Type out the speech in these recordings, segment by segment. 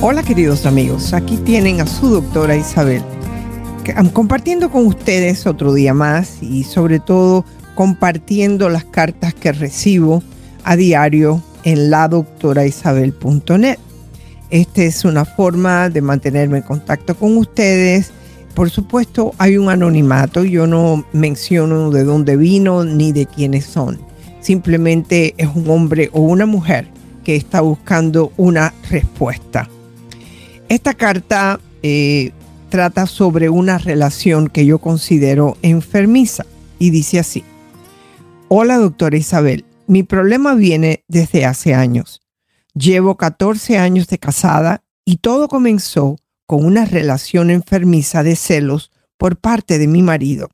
Hola queridos amigos, aquí tienen a su doctora Isabel, compartiendo con ustedes otro día más y sobre todo compartiendo las cartas que recibo a diario en la ladoctoraisabel.net. Esta es una forma de mantenerme en contacto con ustedes. Por supuesto, hay un anonimato, yo no menciono de dónde vino ni de quiénes son. Simplemente es un hombre o una mujer que está buscando una respuesta. Esta carta eh, trata sobre una relación que yo considero enfermiza y dice así. Hola doctora Isabel, mi problema viene desde hace años. Llevo 14 años de casada y todo comenzó con una relación enfermiza de celos por parte de mi marido.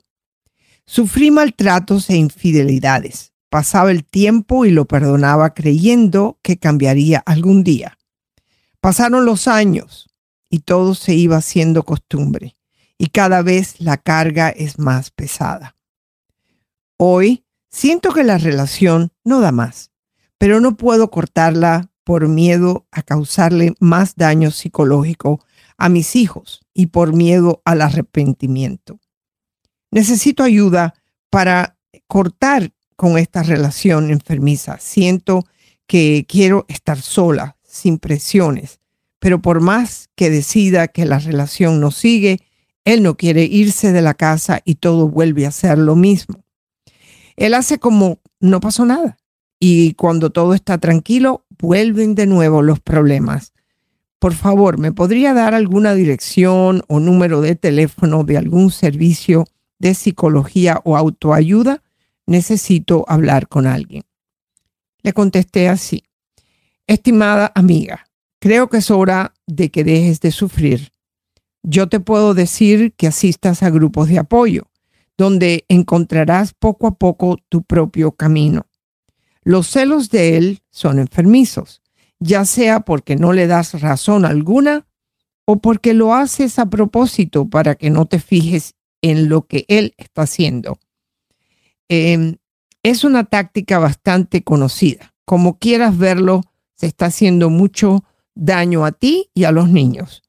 Sufrí maltratos e infidelidades. Pasaba el tiempo y lo perdonaba creyendo que cambiaría algún día. Pasaron los años y todo se iba haciendo costumbre y cada vez la carga es más pesada. Hoy siento que la relación no da más, pero no puedo cortarla por miedo a causarle más daño psicológico a mis hijos y por miedo al arrepentimiento. Necesito ayuda para cortar con esta relación enfermiza. Siento que quiero estar sola, sin presiones, pero por más que decida que la relación no sigue, él no quiere irse de la casa y todo vuelve a ser lo mismo. Él hace como no pasó nada y cuando todo está tranquilo, vuelven de nuevo los problemas. Por favor, ¿me podría dar alguna dirección o número de teléfono de algún servicio de psicología o autoayuda? Necesito hablar con alguien. Le contesté así. Estimada amiga, creo que es hora de que dejes de sufrir. Yo te puedo decir que asistas a grupos de apoyo, donde encontrarás poco a poco tu propio camino. Los celos de él son enfermizos, ya sea porque no le das razón alguna o porque lo haces a propósito para que no te fijes en lo que él está haciendo. Em, es una táctica bastante conocida. Como quieras verlo, se está haciendo mucho daño a ti y a los niños.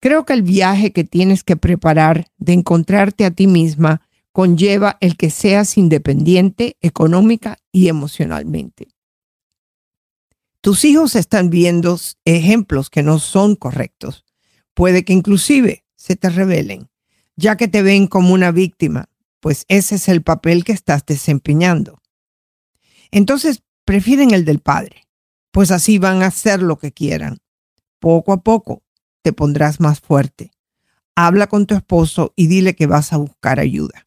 Creo que el viaje que tienes que preparar de encontrarte a ti misma conlleva el que seas independiente económica y emocionalmente. Tus hijos están viendo ejemplos que no son correctos. Puede que inclusive se te revelen, ya que te ven como una víctima, pues ese es el papel que estás desempeñando. Entonces prefieren el del padre pues así van a hacer lo que quieran. Poco a poco te pondrás más fuerte. Habla con tu esposo y dile que vas a buscar ayuda,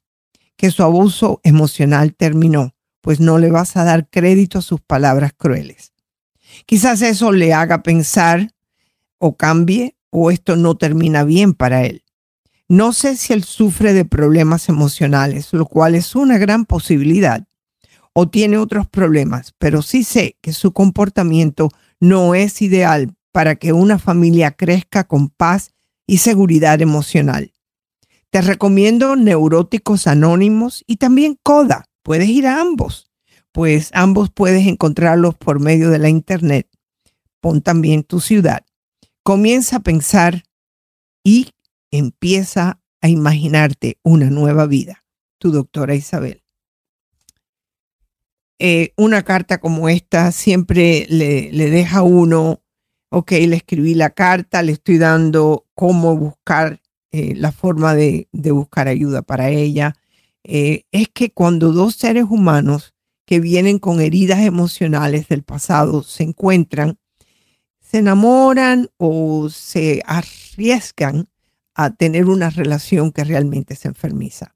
que su abuso emocional terminó, pues no le vas a dar crédito a sus palabras crueles. Quizás eso le haga pensar o cambie o esto no termina bien para él. No sé si él sufre de problemas emocionales, lo cual es una gran posibilidad, o tiene otros problemas, pero sí sé que su comportamiento no es ideal para que una familia crezca con paz y seguridad emocional. Te recomiendo Neuróticos Anónimos y también CODA. Puedes ir a ambos, pues ambos puedes encontrarlos por medio de la internet. Pon también tu ciudad. Comienza a pensar y empieza a imaginarte una nueva vida. Tu doctora Isabel. Eh, una carta como esta siempre le, deja a uno, ok, le escribí la carta, le estoy dando cómo buscar eh, la forma de, buscar ayuda para ella. Eh, es que cuando dos seres humanos que vienen con heridas emocionales del pasado se encuentran, se enamoran o se arriesgan a tener una relación que realmente se enfermiza.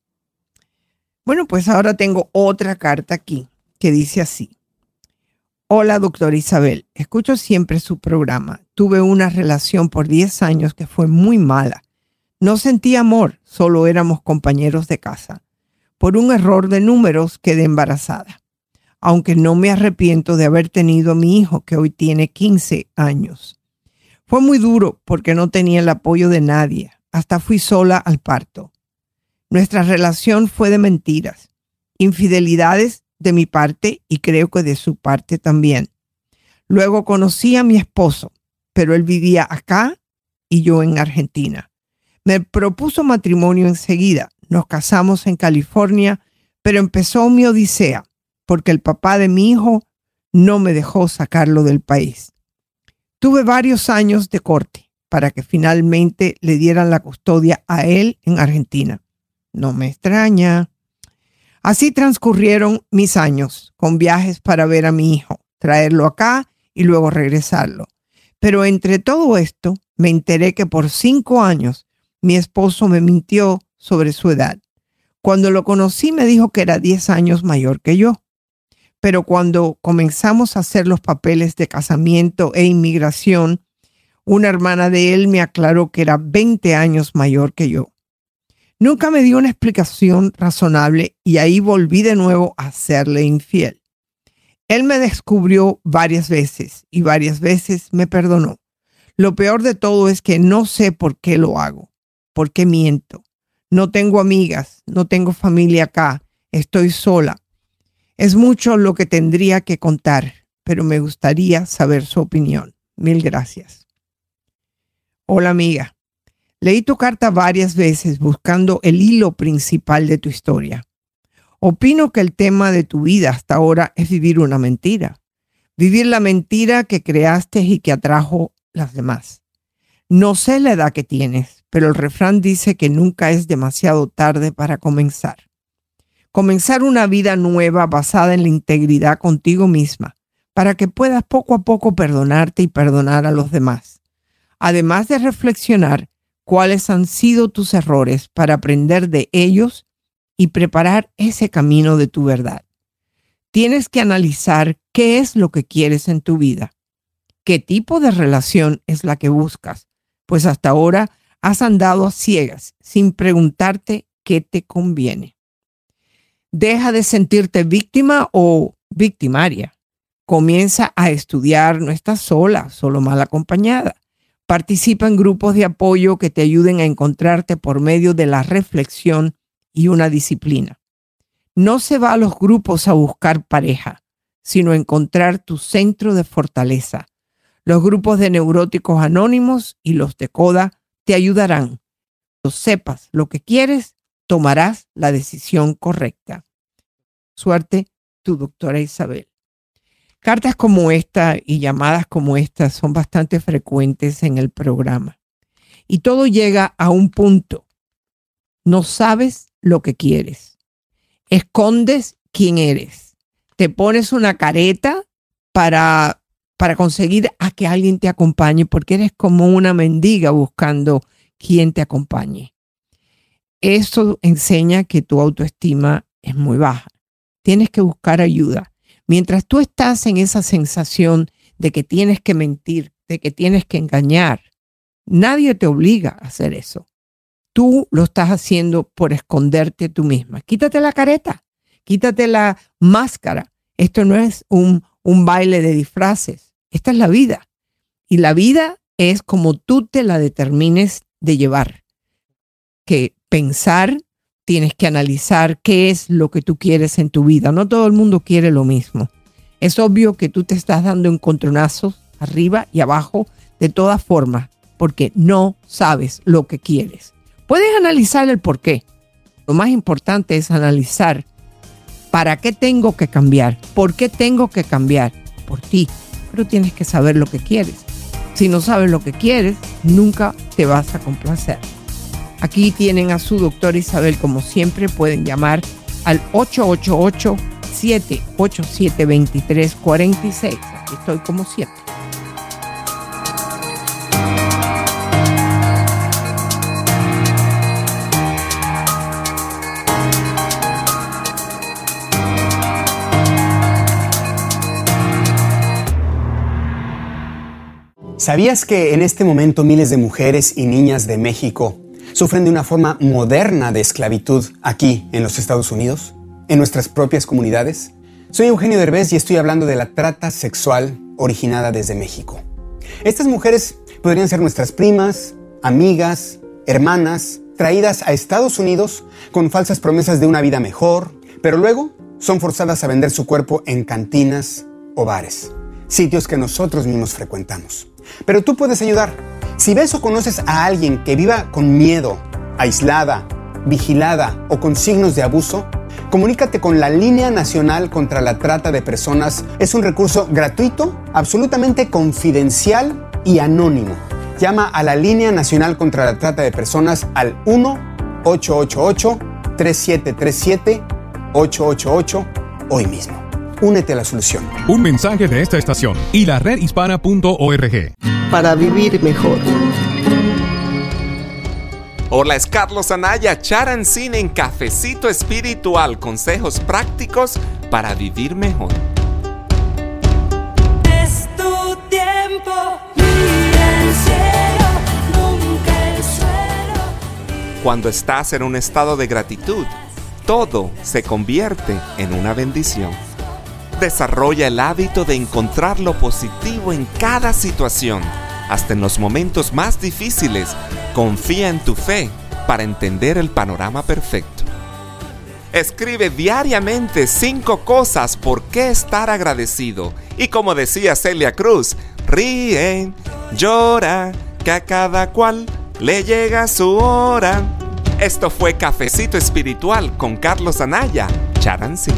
Bueno, pues ahora tengo otra carta aquí que dice así. Hola, doctora Isabel. Escucho siempre su programa. Tuve una relación por 10 años que fue muy mala. No sentí amor, solo éramos compañeros de casa. Por un error de números quedé embarazada. Aunque no me arrepiento de haber tenido a mi hijo, que hoy tiene 15 años. Fue muy duro porque no tenía el apoyo de nadie. Hasta fui sola al parto. Nuestra relación fue de mentiras, infidelidades de mi parte y creo que de su parte también. Luego conocí a mi esposo, pero él vivía acá y yo en Argentina. Me propuso matrimonio enseguida. Nos casamos en California, pero empezó mi odisea porque el papá de mi hijo no me dejó sacarlo del país. Tuve varios años de corte para que finalmente le dieran la custodia a él en Argentina. No me extraña. Así transcurrieron mis años con viajes para ver a mi hijo, traerlo acá y luego regresarlo. Pero entre todo esto me enteré que por cinco años mi esposo me mintió sobre su edad. Cuando lo conocí me dijo que era diez años mayor que yo. Pero cuando comenzamos a hacer los papeles de casamiento e inmigración, una hermana de él me aclaró que era 20 años mayor que yo. Nunca me dio una explicación razonable y ahí volví de nuevo a serle infiel. Él me descubrió varias veces y varias veces me perdonó. Lo peor de todo es que no sé por qué lo hago, por qué miento. No tengo amigas, no tengo familia acá, estoy sola. Es mucho lo que tendría que contar, pero me gustaría saber su opinión. Mil gracias. Hola amiga, Leí tu carta varias veces buscando el hilo principal de tu historia. Opino que el tema de tu vida hasta ahora es vivir una mentira. Vivir la mentira que creaste y que atrajo las demás. No sé la edad que tienes, pero el refrán dice que nunca es demasiado tarde para comenzar. Comenzar una vida nueva basada en la integridad contigo misma, para que puedas poco a poco perdonarte y perdonar a los demás. Además de reflexionar cuáles han sido tus errores para aprender de ellos y preparar ese camino de tu verdad. Tienes que analizar qué es lo que quieres en tu vida, qué tipo de relación es la que buscas, pues hasta ahora has andado a ciegas sin preguntarte qué te conviene. Deja de sentirte víctima o victimaria. Comienza a estudiar, no estás sola, solo mal acompañada. Participa en grupos de apoyo que te ayuden a encontrarte por medio de la reflexión y una disciplina. No se va a los grupos a buscar pareja, sino a encontrar tu centro de fortaleza. Los grupos de neuróticos anónimos y los de CODA te ayudarán. Cuando sepas lo que quieres, tomarás la decisión correcta. Suerte, tu doctora Isabel. Cartas como esta y llamadas como esta son bastante frecuentes en el programa. Y todo llega a un punto. No sabes lo que quieres. Escondes quién eres. Te pones una careta para, para conseguir a que alguien te acompañe porque eres como una mendiga buscando quien te acompañe. Eso enseña que tu autoestima es muy baja. Tienes que buscar ayuda Mientras tú estás en esa sensación de que tienes que mentir, de que tienes que engañar, nadie te obliga a hacer eso. Tú lo estás haciendo por esconderte tú misma. Quítate la careta, quítate la máscara. Esto no es un, un baile de disfraces. Esta es la vida. Y la vida es como tú te la determines de llevar. Que pensar tienes que analizar qué es lo que tú quieres en tu vida. No todo el mundo quiere lo mismo. Es obvio que tú te estás dando encontronazos arriba y abajo de todas formas porque no sabes lo que quieres. Puedes analizar el por qué. Lo más importante es analizar para qué tengo que cambiar, por qué tengo que cambiar por ti. Pero tienes que saber lo que quieres. Si no sabes lo que quieres, nunca te vas a complacer. Aquí tienen a su doctora Isabel, como siempre, pueden llamar al 888-787-2346. Aquí estoy como siempre. ¿Sabías que en este momento miles de mujeres y niñas de México sufren de una forma moderna de esclavitud aquí en los Estados Unidos, en nuestras propias comunidades? Soy Eugenio Derbez y estoy hablando de la trata sexual originada desde México. Estas mujeres podrían ser nuestras primas, amigas, hermanas, traídas a Estados Unidos con falsas promesas de una vida mejor, pero luego son forzadas a vender su cuerpo en cantinas o bares, sitios que nosotros mismos frecuentamos. Pero tú puedes ayudar. Si ves o conoces a alguien que viva con miedo, aislada, vigilada o con signos de abuso, comunícate con la Línea Nacional contra la Trata de Personas. Es un recurso gratuito, absolutamente confidencial y anónimo. Llama a la Línea Nacional contra la Trata de Personas al 1-888-3737-888 hoy mismo. Únete a la solución. Un mensaje de esta estación y la redhispana.org. Para vivir mejor. Hola, es Carlos Anaya, Charancine en Cafecito Espiritual, consejos prácticos para vivir mejor. Es tu tiempo, mira el cielo, nunca el suelo. Cuando estás en un estado de gratitud, todo se convierte en una bendición. Desarrolla el hábito de encontrar lo positivo en cada situación, hasta en los momentos más difíciles. Confía en tu fe para entender el panorama perfecto. Escribe diariamente cinco cosas por qué estar agradecido. Y como decía Celia Cruz, ríe, llora, que a cada cual le llega su hora. Esto fue Cafecito Espiritual con Carlos Anaya, Charancy.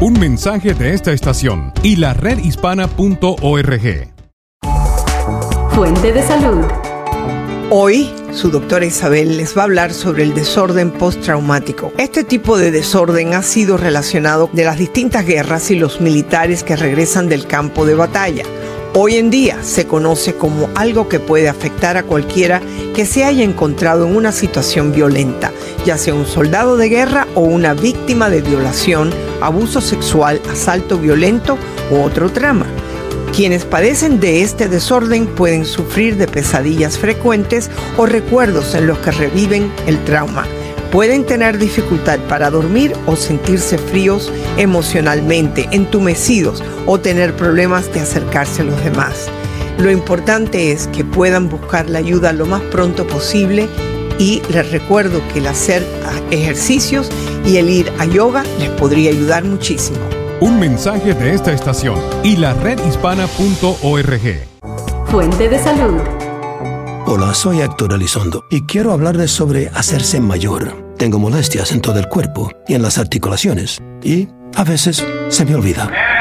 Un mensaje de esta estación y la redhispana.org. Fuente de salud. Hoy, su doctora Isabel les va a hablar sobre el desorden postraumático. Este tipo de desorden ha sido relacionado de las distintas guerras y los militares que regresan del campo de batalla. Hoy en día se conoce como algo que puede afectar a cualquiera que se haya encontrado en una situación violenta, ya sea un soldado de guerra o una víctima de violación, abuso sexual, asalto violento u otro trama. Quienes padecen de este desorden pueden sufrir de pesadillas frecuentes o recuerdos en los que reviven el trauma. Pueden tener dificultad para dormir o sentirse fríos emocionalmente, entumecidos o tener problemas de acercarse a los demás. Lo importante es que puedan buscar la ayuda lo más pronto posible y les recuerdo que el hacer ejercicios y el ir a yoga les podría ayudar muchísimo. Un mensaje de esta estación y la redhispana.org. Fuente de salud. Hola, soy Héctor Elizondo y quiero hablarles sobre hacerse mayor. Tengo molestias en todo el cuerpo y en las articulaciones y a veces se me olvida.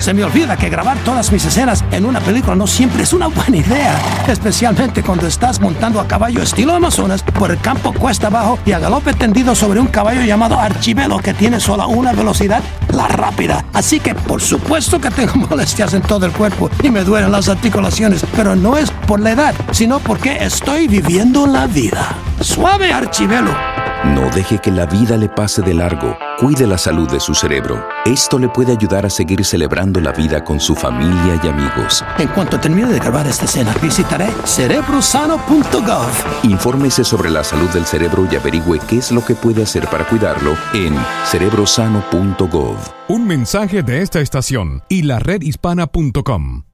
Se me olvida que grabar todas mis escenas en una película no siempre es una buena idea, especialmente cuando estás montando a caballo estilo Amazonas por el campo cuesta abajo y a galope tendido sobre un caballo llamado Archivelo que tiene solo una velocidad, la rápida. Así que por supuesto que tengo molestias en todo el cuerpo y me duelen las articulaciones, pero no es por la edad, sino porque estoy viviendo la vida. Suave Archivelo. No deje que la vida le pase de largo. Cuide la salud de su cerebro. Esto le puede ayudar a seguir celebrando la vida con su familia y amigos. En cuanto termine de grabar esta escena, visitaré cerebrosano.gov. Infórmese sobre la salud del cerebro y averigüe qué es lo que puede hacer para cuidarlo en cerebrosano.gov. Un mensaje de esta estación y la redhispana.com.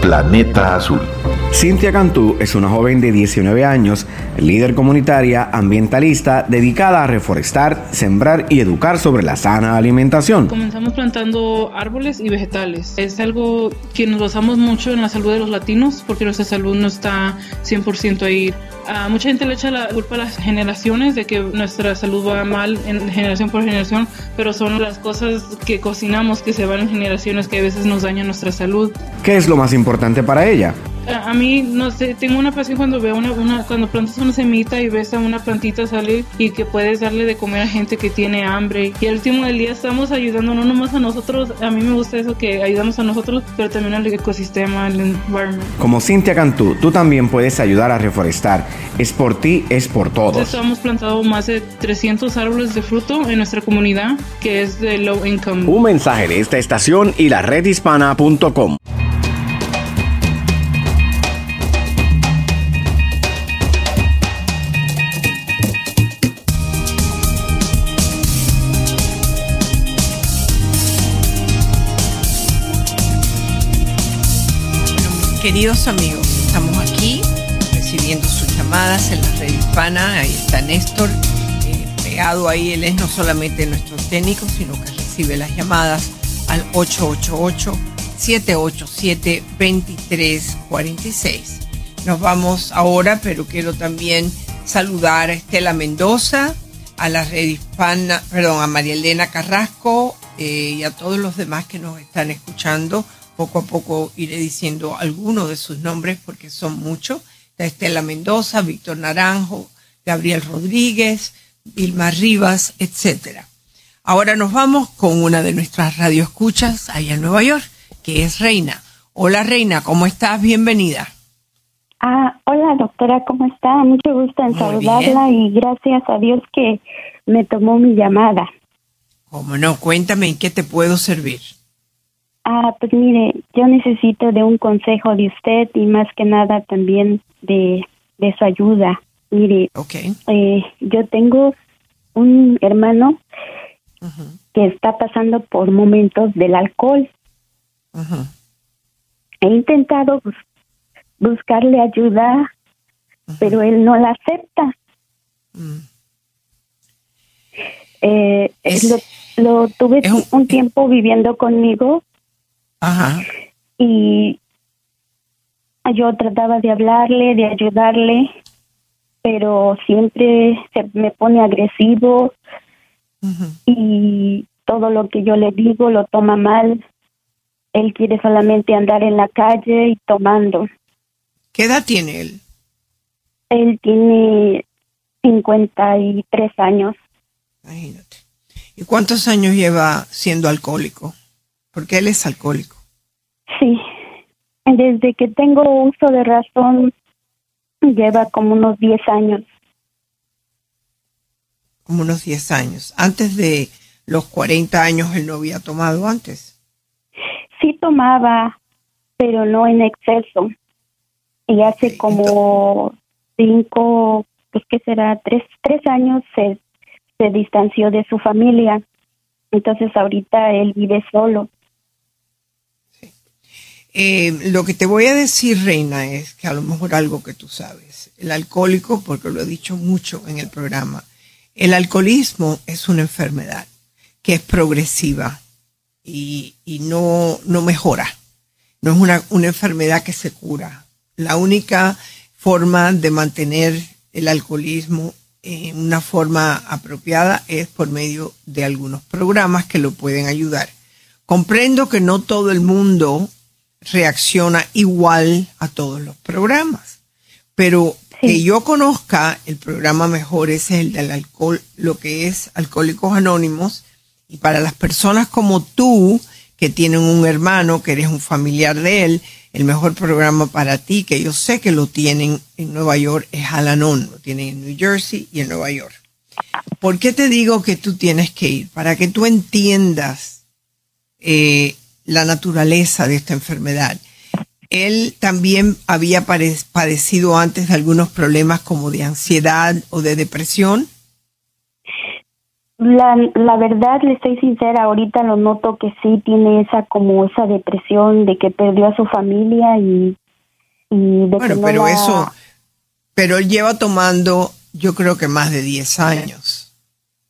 Planeta Azul. Cintia Cantú es una joven de 19 años, líder comunitaria, ambientalista, dedicada a reforestar, sembrar y educar sobre la sana alimentación. Comenzamos plantando árboles y vegetales. Es algo que nos basamos mucho en la salud de los latinos porque nuestra salud no está 100% ahí. A mucha gente le echa la culpa a las generaciones de que nuestra salud va mal en generación por generación, pero son las cosas que cocinamos que se van en generaciones que a veces nos dañan nuestra salud. ¿Qué es lo más importante para ella? A, a mí, no sé, tengo una pasión cuando veo una, una, cuando plantas una semita y ves a una plantita salir y que puedes darle de comer a gente que tiene hambre. Y al último del día estamos ayudando no nomás a nosotros, a mí me gusta eso que ayudamos a nosotros, pero también al ecosistema, al environment. Como Cintia Cantú, tú también puedes ayudar a reforestar. Es por ti, es por todos. Entonces, hemos plantado más de 300 árboles de fruto en nuestra comunidad, que es de low income. Un mensaje de esta estación y la redhispana.com. Queridos amigos, estamos aquí recibiendo sus llamadas en la red hispana. Ahí está Néstor, eh, pegado ahí. Él es no solamente nuestro técnico, sino que recibe las llamadas al 888-787-2346. Nos vamos ahora, pero quiero también saludar a Estela Mendoza, a la red hispana, perdón, a María Elena Carrasco eh, y a todos los demás que nos están escuchando. Poco a poco iré diciendo algunos de sus nombres porque son muchos. Está Estela Mendoza, Víctor Naranjo, Gabriel Rodríguez, Vilma Rivas, etcétera. Ahora nos vamos con una de nuestras radioescuchas allá en Nueva York, que es Reina. Hola Reina, ¿cómo estás? Bienvenida. Ah, hola doctora, ¿cómo está? Mucho gusto en Muy saludarla y gracias a Dios que me tomó mi llamada. ¿Cómo no? Cuéntame en qué te puedo servir. Ah, pues mire, yo necesito de un consejo de usted y más que nada también de, de su ayuda. Mire, eh, yo tengo un hermano que está pasando por momentos del alcohol. He intentado bus- buscarle ayuda, pero él no la acepta. Eh, lo, lo tuve un, tiempo viviendo conmigo y yo trataba de hablarle, de ayudarle, pero siempre se me pone agresivo y todo lo que yo le digo lo toma mal. Él quiere solamente andar en la calle y tomando. ¿Qué edad tiene él? Él tiene 53 años. Imagínate. ¿Y cuántos años lleva siendo alcohólico? Porque él es alcohólico. Sí, desde que tengo uso de razón lleva como unos 10 años. Como unos 10 años. Antes de los 40 años él no había tomado antes. Sí tomaba, pero no en exceso. Y hace como cinco, pues que será, tres, tres años se, se distanció de su familia. Entonces ahorita él vive solo. Eh, lo que te voy a decir, Reina, es que a lo mejor algo que tú sabes. El alcohólico, porque lo he dicho mucho en el programa, el alcoholismo es una enfermedad que es progresiva y, y no, no mejora. No es una, una enfermedad que se cura. La única forma de mantener el alcoholismo en una forma apropiada es por medio de algunos programas que lo pueden ayudar. Comprendo que no todo el mundo reacciona igual a todos los programas, pero que yo conozca el programa mejor es el del alcohol, lo que es Alcohólicos Anónimos, y para las personas como tú, que tienen un hermano, que eres un familiar de él, el mejor programa para ti, que yo sé que lo tienen en Nueva York, es Al-Anon, lo tienen en New Jersey y en Nueva York. ¿Por qué te digo que tú tienes que ir? Para que tú entiendas eh, la naturaleza de esta enfermedad. Él también había padecido antes de algunos problemas como de ansiedad o de depresión. La, la verdad, le estoy sincera, ahorita lo noto que sí tiene esa como esa depresión de que perdió a su familia y, y de Bueno, que no pero la- eso, pero él lleva tomando, yo creo que más de 10 años.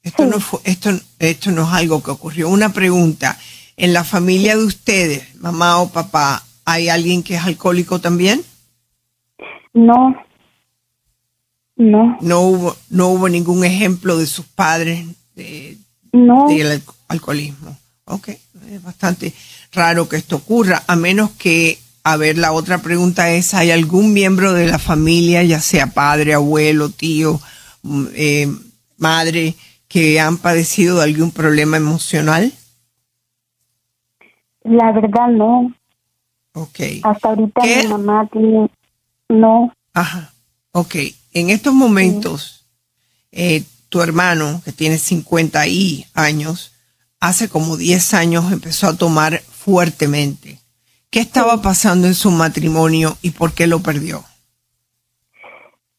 Esto no fue, esto, esto no es algo que ocurrió. Una pregunta, ¿en la familia de ustedes, mamá o papá, hay alguien que es alcohólico también? No. No. No hubo, no hubo ningún ejemplo de sus padres de, No. del al- alcoholismo. Ok, es bastante raro que esto ocurra, a menos que, a ver, la otra pregunta es, ¿hay algún miembro de la familia, ya sea padre, abuelo, tío, mm, eh, madre, que han padecido de algún problema emocional? La verdad, no. Ok. Hasta ahorita mi mamá tiene. No. Ajá. Ok. En estos momentos, eh, tu hermano, que tiene 50 y años, hace como 10 años empezó a tomar fuertemente. ¿Qué estaba pasando en su matrimonio y por qué lo perdió?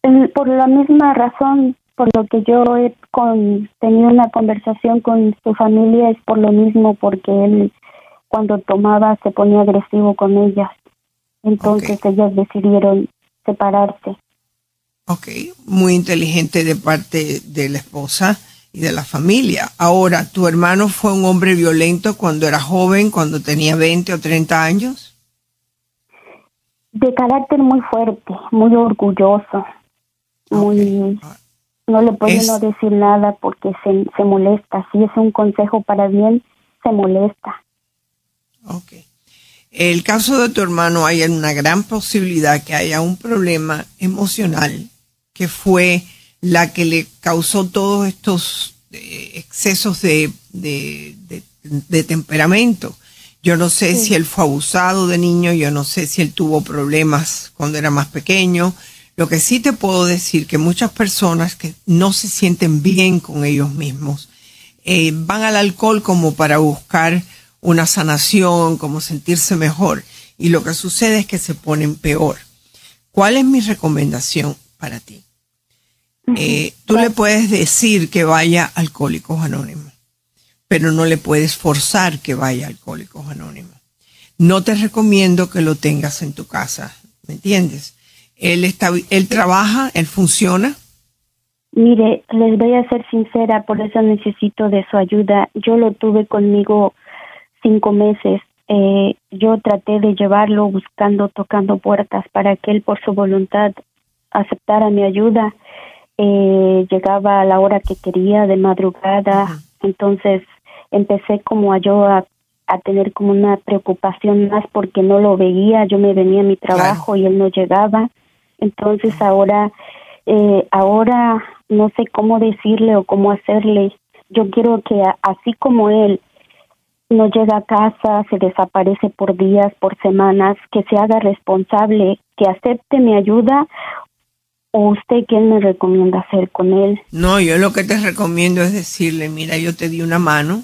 Mm, Por la misma razón, por lo que yo he con, tenido una conversación con su familia, es por lo mismo, porque él cuando tomaba se ponía agresivo con ella. Entonces ellas decidieron separarse. Ok, muy inteligente de parte de la esposa y de la familia. Ahora, ¿tu hermano fue un hombre violento cuando era joven, cuando tenía 20 o 30 años? De carácter muy fuerte, muy orgulloso, muy... No le puede Es- no decir nada porque se, se molesta. Si es un consejo para bien, se molesta. El caso de tu hermano hay una gran posibilidad que haya un problema emocional que fue la que le causó todos estos eh, excesos de, de- de- de temperamento. Yo no sé si él fue abusado de niño, yo no sé si él tuvo problemas cuando era más pequeño. Lo que sí te puedo decir que muchas personas que no se sienten bien con ellos mismos eh, van al alcohol como para buscar una sanación, como sentirse mejor. Y lo que sucede es que se ponen peor. ¿Cuál es mi recomendación para ti? Eh, tú le puedes decir que vaya a Alcohólicos Anónimos, pero no le puedes forzar que vaya a Alcohólicos Anónimos. No te recomiendo que lo tengas en tu casa, ¿me entiendes? Él, está, él trabaja, él funciona. Mire, les voy a ser sincera, por eso necesito de su ayuda. Yo lo tuve conmigo cinco meses. Eh, yo traté de llevarlo buscando, tocando puertas para que él por su voluntad aceptara mi ayuda. Eh, llegaba a la hora que quería, de madrugada. Entonces empecé como a yo a, a tener como una preocupación más porque no lo veía. Yo me venía a mi trabajo y él no llegaba. Entonces ahora, eh, ahora no sé cómo decirle o cómo hacerle. Yo quiero que a- así como él no llega a casa, se desaparece por días, por semanas, que se haga responsable, que acepte mi ayuda o usted qué me recomienda hacer con él. No, yo lo que te recomiendo es decirle, mira, yo te di una mano,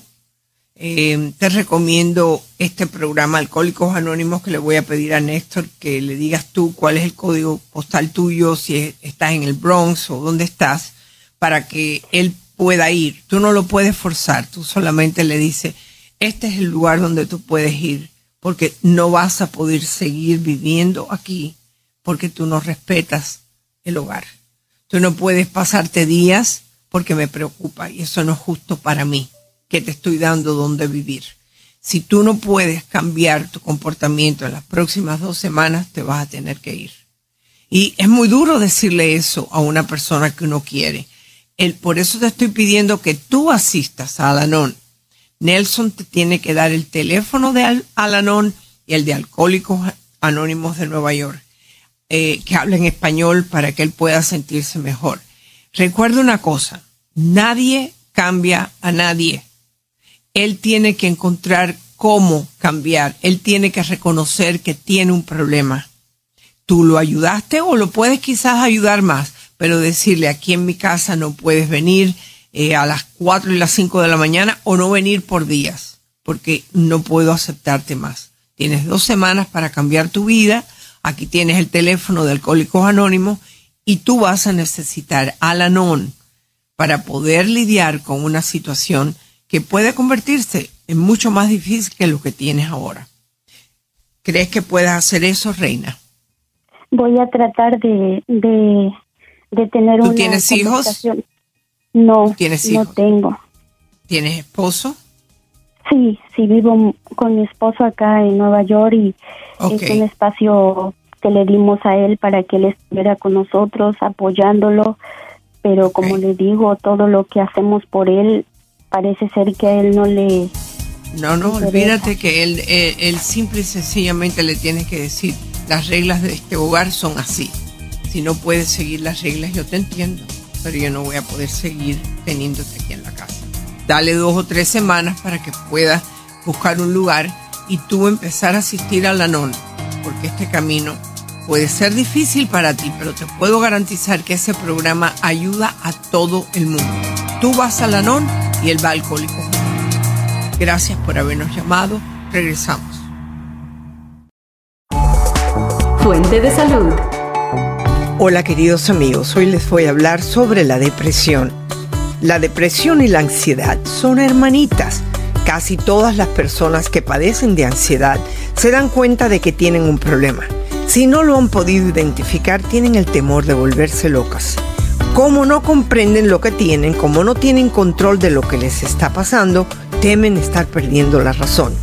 eh, te recomiendo este programa Alcohólicos Anónimos que le voy a pedir a Néstor que le digas tú cuál es el código postal tuyo, si es- estás en el Bronx o dónde estás, para que él pueda ir. Tú no lo puedes forzar, tú solamente le dices, este es el lugar donde tú puedes ir, porque no vas a poder seguir viviendo aquí porque tú no respetas el hogar. Tú no puedes pasarte días porque me preocupa y eso no es justo para mí, que te estoy dando donde vivir. Si tú no puedes cambiar tu comportamiento en las próximas dos semanas, te vas a tener que ir. Y es muy duro decirle eso a una persona que uno quiere. Por eso te estoy pidiendo que tú asistas a Alanon. Nelson te tiene que dar el teléfono de Al- Alanon y el de Alcohólicos Anónimos de Nueva York eh, que habla en español para que él pueda sentirse mejor. Recuerda una cosa, nadie cambia a nadie. Él tiene que encontrar cómo cambiar. Él tiene que reconocer que tiene un problema. Tú lo ayudaste o lo puedes quizás ayudar más, pero decirle aquí en mi casa no puedes venir eh, a las 4 y las 5 de la mañana o no venir por días, porque no puedo aceptarte más. Tienes dos semanas para cambiar tu vida. Aquí tienes el teléfono de Alcohólicos Anónimos y tú vas a necesitar Al-Anon para poder lidiar con una situación que puede convertirse en mucho más difícil que lo que tienes ahora. ¿Crees que puedes hacer eso, Reina? Voy a tratar de, de, de tener ¿Tú una tienes hijos? No, ¿Tienes no tengo. ¿Tienes esposo? Sí, sí, vivo con mi esposo acá en Nueva York y es un espacio que le dimos a él para que él estuviera con nosotros, apoyándolo, pero como le digo, todo lo que hacemos por él parece ser que a él no le... No, no, interesa. olvídate que él, él, él simple y sencillamente le tienes que decir, las reglas de este hogar son así. Si no puedes seguir las reglas, yo te entiendo, pero yo no voy a poder seguir teniéndote aquí en la casa. Dale dos o tres semanas para que puedas buscar un lugar y tú empezar a asistir a la porque este camino puede ser difícil para ti, pero te puedo garantizar que ese programa ayuda a todo el mundo. Tú vas a la y él va a Alcohólicos Anónimos. Gracias por habernos llamado. Regresamos. Fuente de salud. Hola queridos amigos, hoy les voy a hablar sobre la depresión. La depresión y la ansiedad son hermanitas. Casi todas las personas que padecen de ansiedad se dan cuenta de que tienen un problema. Si no lo han podido identificar, tienen el temor de volverse locas. Como no comprenden lo que tienen, como no tienen control de lo que les está pasando, temen estar perdiendo la razón.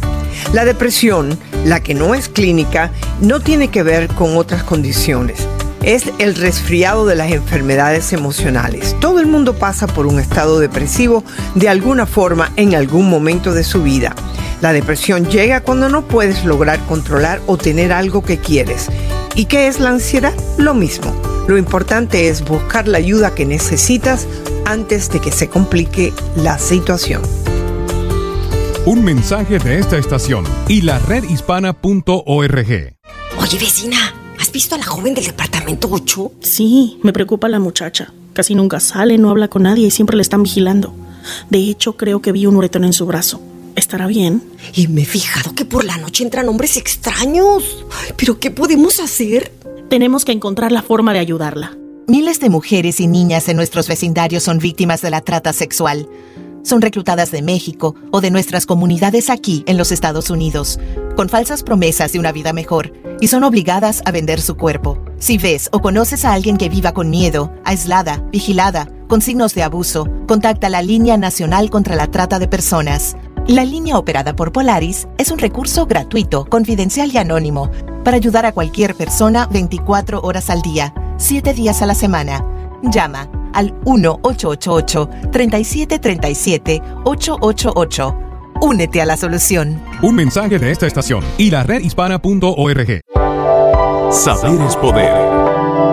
La depresión, la que no es clínica, no tiene que ver con otras condiciones. Es el resfriado de las enfermedades emocionales. Todo el mundo pasa por un estado depresivo de alguna forma en algún momento de su vida. La depresión llega cuando no puedes lograr controlar o tener algo que quieres. ¿Y qué es la ansiedad? Lo mismo. Lo importante es buscar la ayuda que necesitas antes de que se complique la situación. Un mensaje de esta estación y la redhispana.org. Oye, vecina, ¿has visto a la joven del departamento 8? Sí, me preocupa la muchacha. Casi nunca sale, no habla con nadie y siempre le están vigilando. De hecho, creo que vi un uretón en su brazo. ¿Estará bien? Y me he fijado que por la noche entran hombres extraños. ¿Pero qué podemos hacer? Tenemos que encontrar la forma de ayudarla. Miles de mujeres y niñas en nuestros vecindarios son víctimas de la trata sexual. Son reclutadas de México o de nuestras comunidades aquí en los Estados Unidos, con falsas promesas de una vida mejor, y son obligadas a vender su cuerpo. Si ves o conoces a alguien que viva con miedo, aislada, vigilada, con signos de abuso, contacta la Línea Nacional contra la Trata de Personas. La línea operada por Polaris es un recurso gratuito, confidencial y anónimo para ayudar a cualquier persona 24 horas al día, 7 días a la semana. Llama al 1-888-3737-888. Únete a la solución. Un mensaje de esta estación y la redhispana.org. Saber es poder.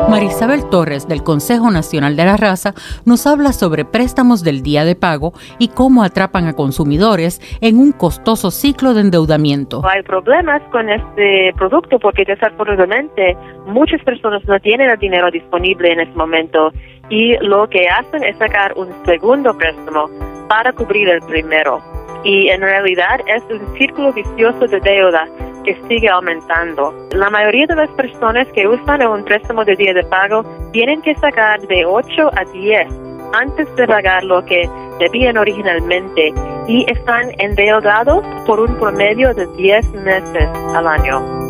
Marisabel Torres del Consejo Nacional de la Raza nos habla sobre préstamos del día de pago y cómo atrapan a consumidores en un costoso ciclo de endeudamiento. Hay problemas con este producto porque desafortunadamente muchas personas no tienen el dinero disponible en este momento y lo que hacen es sacar un segundo préstamo para cubrir el primero. Y en realidad es un círculo vicioso de deuda que sigue aumentando. La mayoría de las personas que usan un préstamo de día de pago tienen que sacar de 8 a 10 antes de pagar lo que debían originalmente y están endeudados por un promedio de 10 meses al año.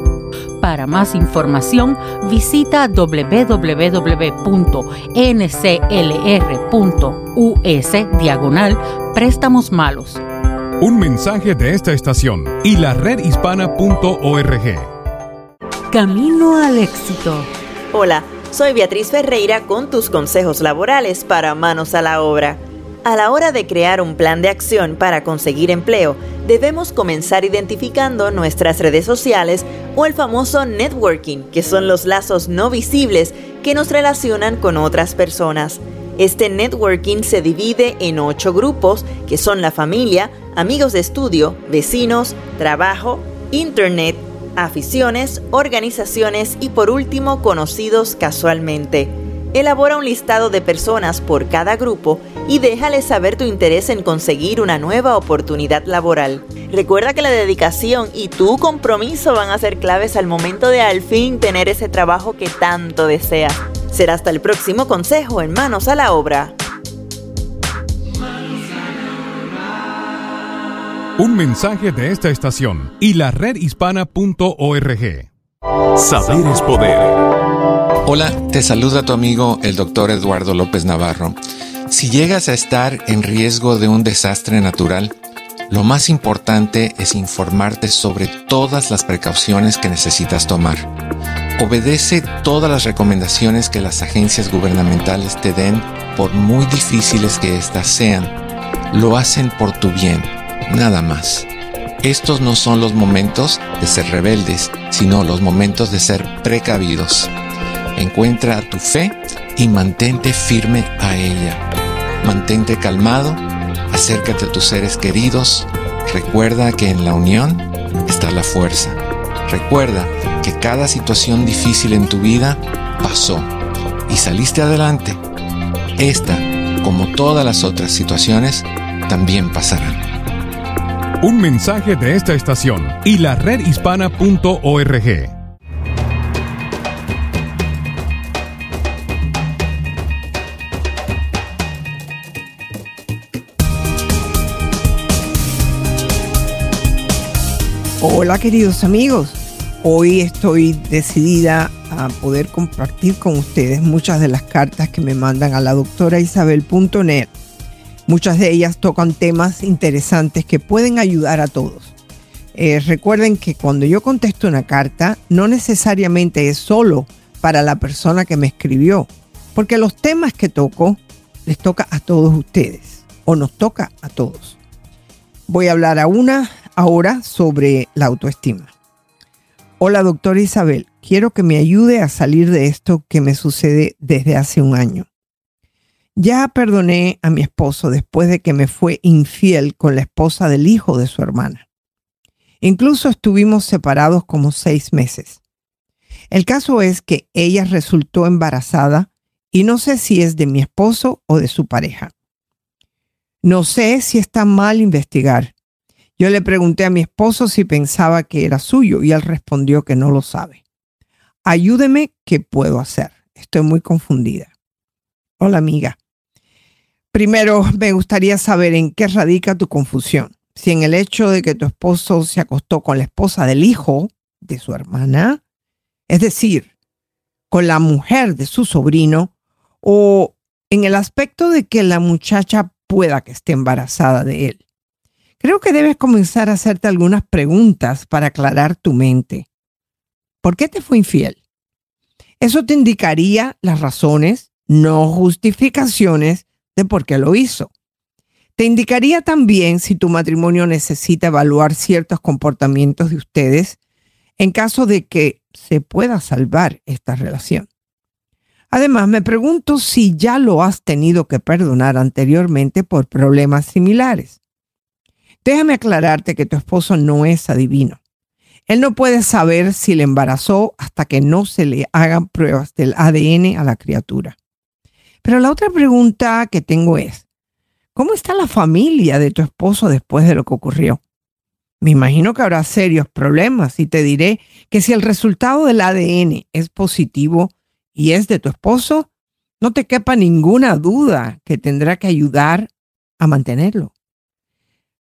Para más información, visita www.nclr.us diagonal préstamos malos. Un mensaje de esta estación y la redhispana.org. Camino al éxito. Hola, soy Beatriz Ferreira con tus consejos laborales para manos a la obra. A la hora de crear un plan de acción para conseguir empleo, debemos comenzar identificando nuestras redes sociales o el famoso networking, que son los lazos no visibles que nos relacionan con otras personas. Este networking se divide en ocho grupos, que son la familia, amigos de estudio, vecinos, trabajo, internet, aficiones, organizaciones y por último conocidos casualmente. Elabora un listado de personas por cada grupo y déjale saber tu interés en conseguir una nueva oportunidad laboral. Recuerda que la dedicación y tu compromiso van a ser claves al momento de al fin tener ese trabajo que tanto deseas. Será hasta el próximo consejo en Manos a la Obra. Un mensaje de esta estación y la redhispana.org. Saber es poder. Hola, te saluda tu amigo el doctor Eduardo López Navarro. Si llegas a estar en riesgo de un desastre natural, lo más importante es informarte sobre todas las precauciones que necesitas tomar. Obedece todas las recomendaciones que las agencias gubernamentales te den, por muy difíciles que éstas sean. Lo hacen por tu bien, nada más. Estos no son los momentos de ser rebeldes, sino los momentos de ser precavidos. Encuentra tu fe y mantente firme a ella. Mantente calmado, acércate a tus seres queridos, recuerda que en la unión está la fuerza. Recuerda que cada situación difícil en tu vida pasó y saliste adelante. Esta, como todas las otras situaciones, también pasarán. Un mensaje de esta estación y la redhispana.org. Hola queridos amigos, Hoy estoy decidida a poder compartir con ustedes muchas de las cartas que me mandan a la doctora Isabel.net. Muchas de ellas tocan temas interesantes que pueden ayudar a todos. Eh, recuerden que cuando yo contesto una carta, no necesariamente es solo para la persona que me escribió, porque los temas que toco les toca a todos ustedes o nos toca a todos. Voy a hablar a una ahora sobre la autoestima. Hola, doctora Isabel. Quiero que me ayude a salir de esto que me sucede desde hace un año. Ya perdoné a mi esposo después de que me fue infiel con la esposa del hijo de su hermana. Incluso estuvimos separados como seis meses. El caso es que ella resultó embarazada y no sé si es de mi esposo o de su pareja. No sé si está mal investigar, yo le pregunté a mi esposo si pensaba que era suyo y él respondió que no lo sabe. Ayúdeme, ¿qué puedo hacer? Estoy muy confundida. Hola amiga. Primero, me gustaría saber en qué radica tu confusión. Si en el hecho de que tu esposo se acostó con la esposa del hijo de su hermana, es decir, con la mujer de su sobrino, o en el aspecto de que la muchacha pueda que esté embarazada de él. Creo que debes comenzar a hacerte algunas preguntas para aclarar tu mente. ¿Por qué te fue infiel? Eso te indicaría las razones, no justificaciones de por qué lo hizo. Te indicaría también si tu matrimonio necesita evaluar ciertos comportamientos de ustedes en caso de que se pueda salvar esta relación. Además, me pregunto si ya lo has tenido que perdonar anteriormente por problemas similares. Déjame aclararte que tu esposo no es adivino. Él no puede saber si le embarazó hasta que no se le hagan pruebas del ADN a la criatura. Pero la otra pregunta que tengo es, ¿cómo está la familia de tu esposo después de lo que ocurrió? Me imagino que habrá serios problemas y te diré que si el resultado del ADN es positivo y es de tu esposo, no te quepa ninguna duda que tendrá que ayudar a mantenerlo.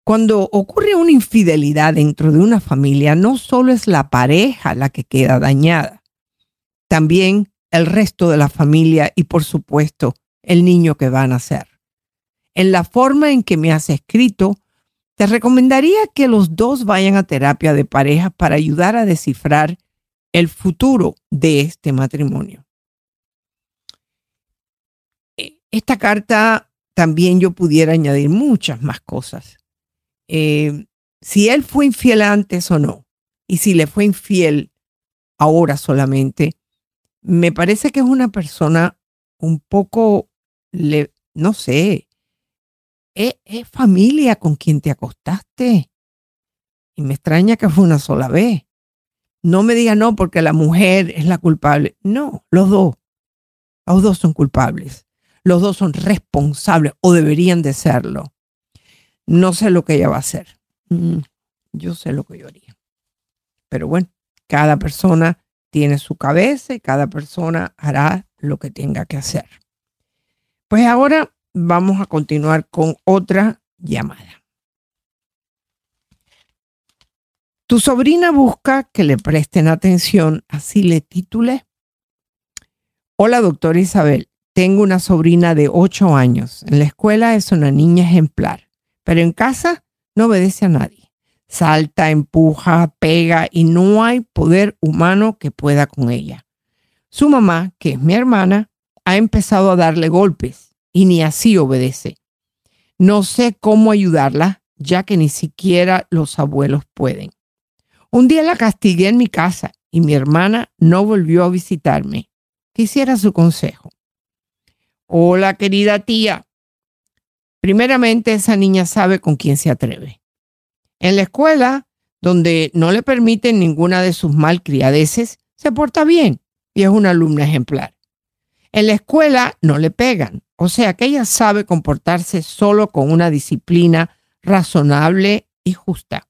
Cuando ocurre una infidelidad dentro de una familia, no solo es la pareja la que queda dañada, también el resto de la familia y por supuesto el niño que va a nacer. En la forma en que me has escrito, te recomendaría que los dos vayan a terapia de pareja para ayudar a descifrar el futuro de este matrimonio. E, esta carta también yo pudiera añadir muchas más cosas. Eh, si él fue infiel antes o no, y si le fue infiel ahora solamente, me parece que es una persona un poco, le, no sé, es, es familia con quien te acostaste. Y me extraña que fue una sola vez. No me diga no porque la mujer es la culpable. No, los dos. Los dos son culpables. Los dos son responsables o deberían de serlo. No sé lo que ella va a hacer. Mm, yo sé lo que yo haría. Pero bueno, cada persona tiene su cabeza y cada persona hará lo que tenga que hacer. Pues ahora vamos a continuar con otra llamada. Tu sobrina busca que le presten atención, así le titulé. Hola, doctora Isabel. Tengo una sobrina de 8 años. En la escuela es una niña ejemplar pero en casa no obedece a nadie. Salta, empuja, pega y no hay poder humano que pueda con ella. Su mamá, que es mi hermana, ha empezado a darle golpes y ni así obedece. No sé cómo ayudarla, ya que ni siquiera los abuelos pueden. Un día la castigué en mi casa y mi hermana no volvió a visitarme. Quisiera su consejo. Hola, querida tía. Primeramente, esa niña sabe con quién se atreve. En la escuela, donde no le permiten ninguna de sus malcriadeces, se porta bien y es una alumna ejemplar. En la escuela no le pegan, o sea que ella sabe comportarse solo con una disciplina razonable y justa.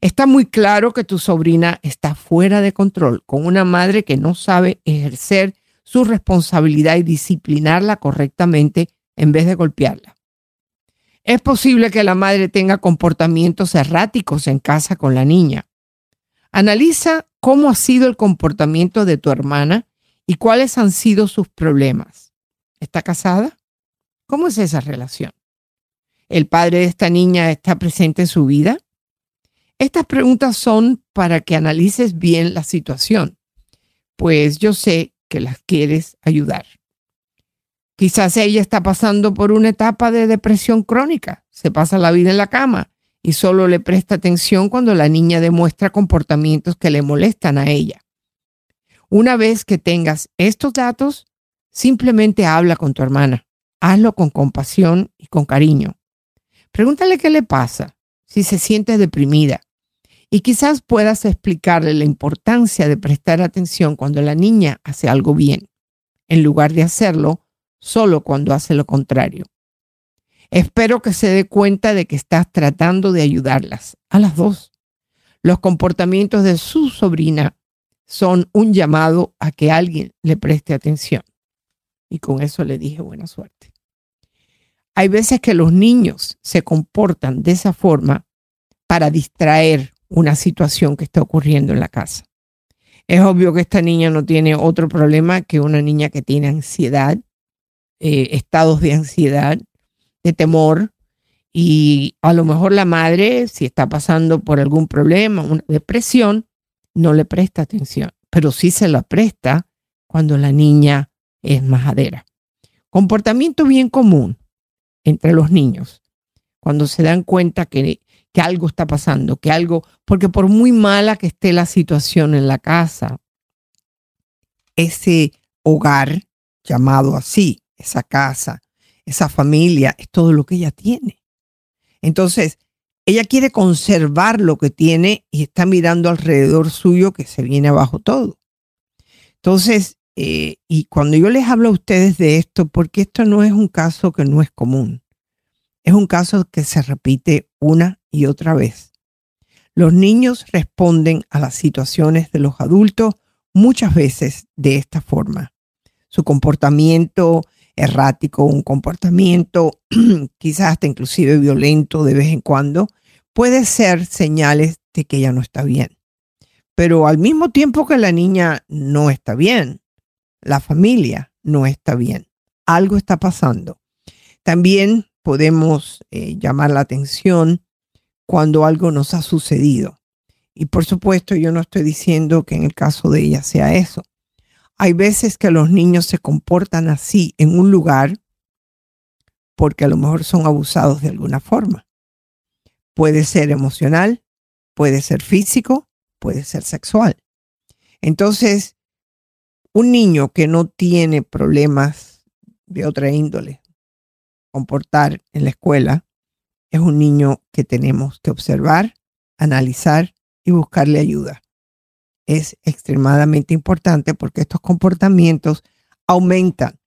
Está muy claro que tu sobrina está fuera de control, con una madre que no sabe ejercer su responsabilidad y disciplinarla correctamente en vez de golpearla. Es posible que la madre tenga comportamientos erráticos en casa con la niña. Analiza cómo ha sido el comportamiento de tu hermana y cuáles han sido sus problemas. ¿Está casada? ¿Cómo es esa relación? ¿El padre de esta niña está presente en su vida? Estas preguntas son para que analices bien la situación, pues yo sé que las quieres ayudar. Quizás ella está pasando por una etapa de depresión crónica, se pasa la vida en la cama y solo le presta atención cuando la niña demuestra comportamientos que le molestan a ella. Una vez que tengas estos datos, simplemente habla con tu hermana. Hazlo con compasión y con cariño. Pregúntale qué le pasa, si se siente deprimida. Y quizás puedas explicarle la importancia de prestar atención cuando la niña hace algo bien, en lugar de hacerlo solo cuando hace lo contrario. Espero que se dé cuenta de que estás tratando de ayudarlas, a las dos. Los comportamientos de su sobrina son un llamado a que alguien le preste atención. Y con eso le dije buena suerte. Hay veces que los niños se comportan de esa forma para distraer una situación que está ocurriendo en la casa. Es obvio que esta niña no tiene otro problema que una niña que tiene ansiedad, eh, estados de ansiedad, de temor, y a lo mejor la madre, si está pasando por algún problema, una depresión, no le presta atención, pero sí se la presta cuando la niña es majadera. Comportamiento bien común entre los niños, cuando se dan cuenta que, que algo está pasando, que algo, porque por muy mala que esté la situación en la casa, ese hogar llamado así, esa casa, esa familia, es todo lo que ella tiene. Entonces, ella quiere conservar lo que tiene y está mirando alrededor suyo que se viene abajo todo. Entonces, eh, y cuando yo les hablo a ustedes de esto, porque esto no es un caso que no es común, es un caso que se repite una y otra vez. Los niños responden a las situaciones de los adultos muchas veces de esta forma. Su comportamiento errático, un comportamiento quizás hasta inclusive violento de vez en cuando, puede ser señales de que ella no está bien. Pero al mismo tiempo que la niña no está bien, la familia no está bien. Algo está pasando. También podemos eh, llamar la atención cuando algo nos ha sucedido. Y por supuesto, yo no estoy diciendo que en el caso de ella sea eso. Hay veces que los niños se comportan así en un lugar porque a lo mejor son abusados de alguna forma. Puede ser emocional, puede ser físico, puede ser sexual. Entonces, un niño que no tiene problemas de otra índole, comportar en la escuela, es un niño que tenemos que observar, analizar y buscarle ayuda es extremadamente importante porque estos comportamientos aumentan.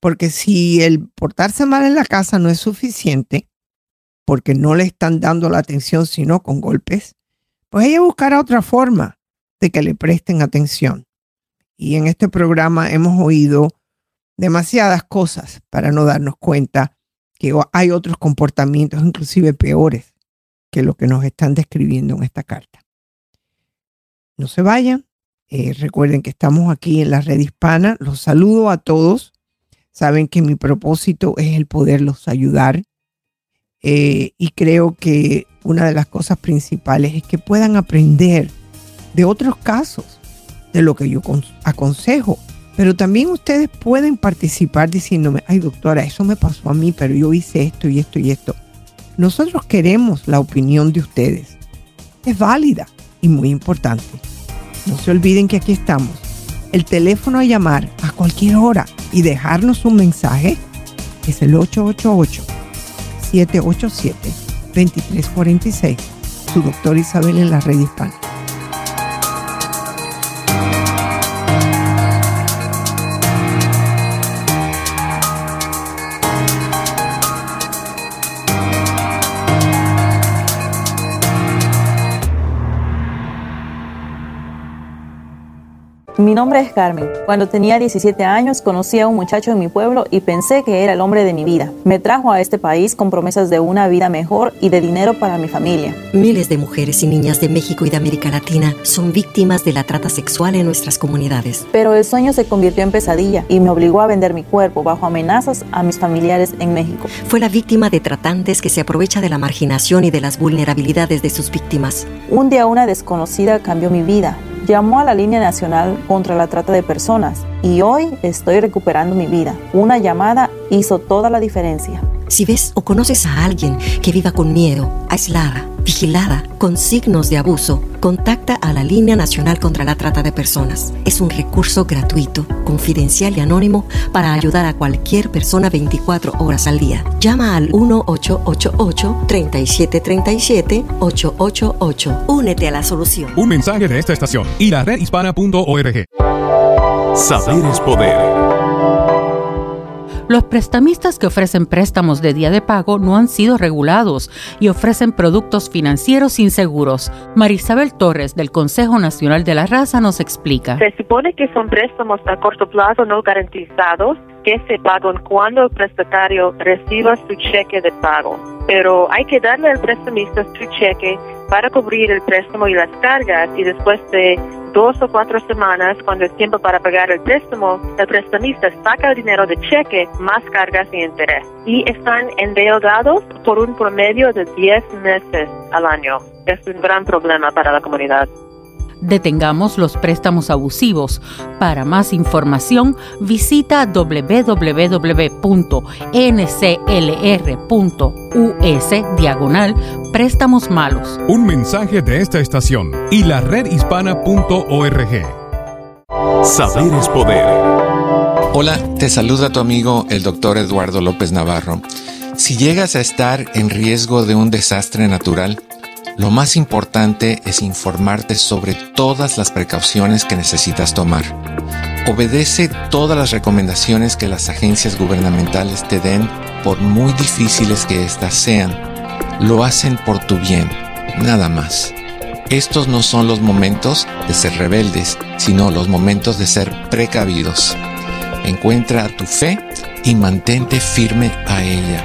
Porque si el portarse mal en la casa no es suficiente, porque no le están dando la atención sino con golpes, pues ella buscará otra forma de que le presten atención. Y en este programa hemos oído demasiadas cosas para no darnos cuenta que hay otros comportamientos inclusive peores que lo que nos están describiendo en esta carta. No se vayan. Eh, recuerden que estamos aquí en la red hispana. Los saludo a todos. Saben que mi propósito es el poderlos ayudar. Eh, y creo que una de las cosas principales es que puedan aprender de otros casos, de lo que yo aconsejo. Pero también ustedes pueden participar diciéndome, ay doctora, eso me pasó a mí, pero yo hice esto y esto y esto. Nosotros queremos la opinión de ustedes. Es válida y muy importante. No se olviden que aquí estamos. El teléfono a llamar a cualquier hora y dejarnos un mensaje es el 888-787-2346. Su doctor Isabel en la red hispana. Mi nombre es Carmen. Cuando tenía 17 años conocí a un muchacho en mi pueblo y pensé que era el hombre de mi vida. Me trajo a este país con promesas de una vida mejor y de dinero para mi familia. Miles de mujeres y niñas de México y de América Latina son víctimas de la trata sexual en nuestras comunidades. Pero el sueño se convirtió en pesadilla y me obligó a vender mi cuerpo bajo amenazas a mis familiares en México. Fue la víctima de tratantes que se aprovecha de la marginación y de las vulnerabilidades de sus víctimas. Un día una desconocida cambió mi vida llamó a la línea nacional contra la trata de personas y hoy estoy recuperando mi vida. Una llamada hizo toda la diferencia. Si ves o conoces a alguien que viva con miedo, aislada, vigilada, con signos de abuso, contacta a la Línea Nacional contra la Trata de Personas. Es un recurso gratuito, confidencial y anónimo para ayudar a cualquier persona 24 horas al día. Llama al 1-888-3737-888. Únete a la solución. Un mensaje de esta estación y la redhispana.org. Saber es poder. Los prestamistas que ofrecen préstamos de día de pago no han sido regulados y ofrecen productos financieros inseguros. Marisabel Torres del Consejo Nacional de la Raza nos explica. Se supone que son préstamos a corto plazo no garantizados que se pagan cuando el prestatario reciba su cheque de pago. Pero hay que darle al prestamista su cheque para cubrir el préstamo y las cargas y después de dos o cuatro semanas, cuando es tiempo para pagar el préstamo, el prestamista saca el dinero de cheque más cargas y interés. Y están endeudados por un promedio de 10 meses al año. Es un gran problema para la comunidad. Detengamos los préstamos abusivos. Para más información, visita www.nclr.us diagonal préstamos malos. Un mensaje de esta estación y la redhispana.org. Saber es poder. Hola, te saluda tu amigo el doctor Eduardo López Navarro. Si llegas a estar en riesgo de un desastre natural, lo más importante es informarte sobre todas las precauciones que necesitas tomar. Obedece todas las recomendaciones que las agencias gubernamentales te den, por muy difíciles que éstas sean. Lo hacen por tu bien, nada más. Estos no son los momentos de ser rebeldes, sino los momentos de ser precavidos. Encuentra tu fe y mantente firme a ella.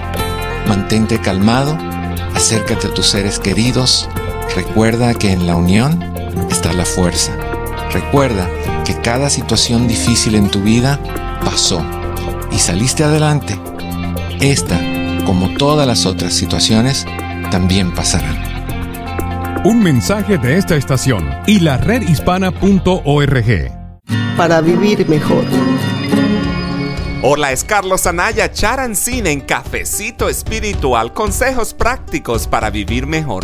Mantente calmado acércate a tus seres queridos, recuerda que en la unión está la fuerza. Recuerda que cada situación difícil en tu vida pasó y saliste adelante. Esta, como todas las otras situaciones, también pasarán. Un mensaje de esta estación y la redhispana.org. Para vivir mejor. Hola, es Carlos Anaya Charancín en Cafecito Espiritual, consejos prácticos para vivir mejor.